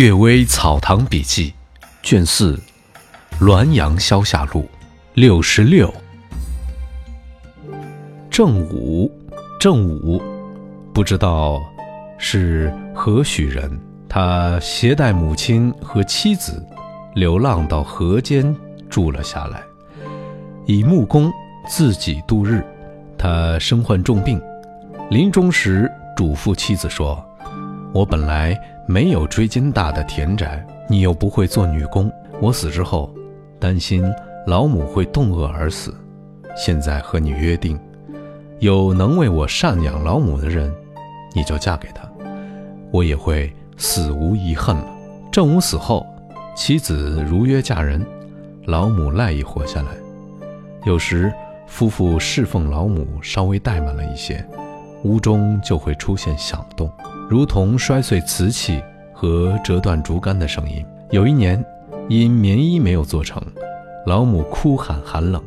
《岳微草堂笔记》卷四，《滦阳消夏录》六十六。郑武，郑武，不知道是何许人。他携带母亲和妻子，流浪到河间住了下来，以木工自己度日。他身患重病，临终时嘱咐妻子说：“我本来……”没有追金大的田宅，你又不会做女工，我死之后，担心老母会冻饿而死。现在和你约定，有能为我赡养老母的人，你就嫁给他，我也会死无遗恨了。正武死后，妻子如约嫁人，老母赖以活下来。有时夫妇侍奉老母稍微怠慢了一些，屋中就会出现响动。如同摔碎瓷器和折断竹竿的声音。有一年，因棉衣没有做成，老母哭喊寒冷。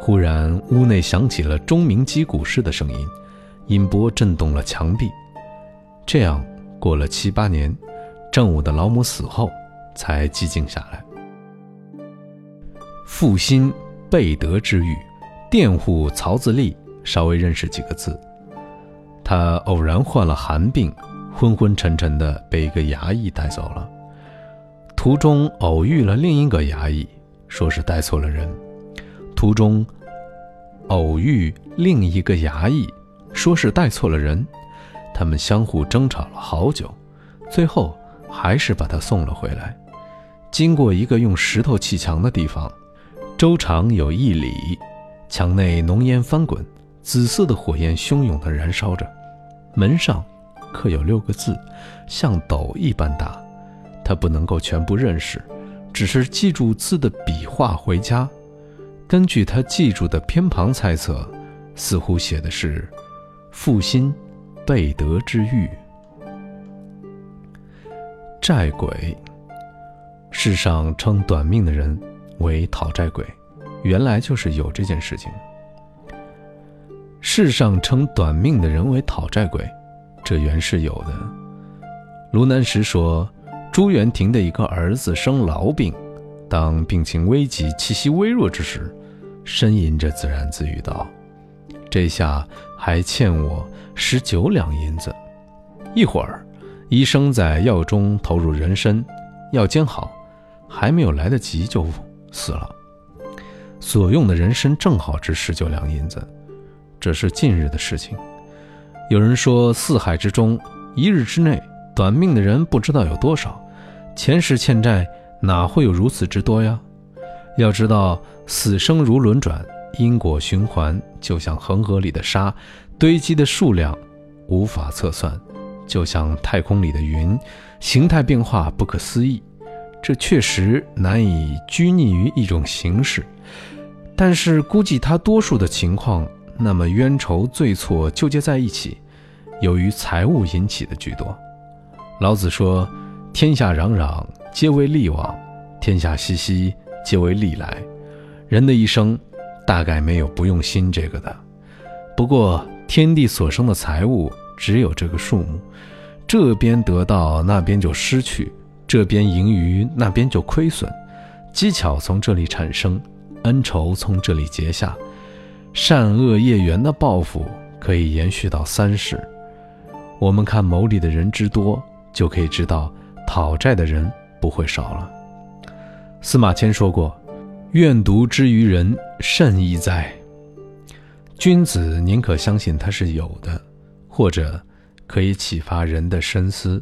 忽然，屋内响起了钟鸣击鼓式的声音，音波震动了墙壁。这样过了七八年，郑武的老母死后，才寂静下来。负心备德之语，佃户曹自立稍微认识几个字。他偶然患了寒病，昏昏沉沉的被一个衙役带走了。途中偶遇了另一个衙役，说是带错了人。途中偶遇另一个衙役，说是带错了人。他们相互争吵了好久，最后还是把他送了回来。经过一个用石头砌墙的地方，周长有一里，墙内浓烟翻滚。紫色的火焰汹涌地燃烧着，门上刻有六个字，像斗一般大。他不能够全部认识，只是记住字的笔画回家。根据他记住的偏旁猜测，似乎写的是“负心背德之欲”。债鬼，世上称短命的人为讨债鬼，原来就是有这件事情。世上称短命的人为讨债鬼，这原是有的。卢南石说，朱元廷的一个儿子生痨病，当病情危急、气息微弱之时，呻吟着自言自语道：“这下还欠我十九两银子。”一会儿，医生在药中投入人参，药煎好，还没有来得及就死了。所用的人参正好值十九两银子。这是近日的事情。有人说，四海之中，一日之内短命的人不知道有多少。前世欠债哪会有如此之多呀？要知道，死生如轮转，因果循环，就像恒河里的沙，堆积的数量无法测算；就像太空里的云，形态变化不可思议。这确实难以拘泥于一种形式，但是估计他多数的情况。那么冤仇罪错纠结在一起，由于财物引起的居多。老子说：“天下攘攘，皆为利往；天下熙熙，皆为利来。”人的一生，大概没有不用心这个的。不过，天地所生的财物只有这个数目，这边得到，那边就失去；这边盈余，那边就亏损。机巧从这里产生，恩仇从这里结下。善恶业缘的报复可以延续到三世。我们看谋利的人之多，就可以知道讨债的人不会少了。司马迁说过：“愿独之于人，甚易哉。”君子宁可相信他是有的，或者可以启发人的深思。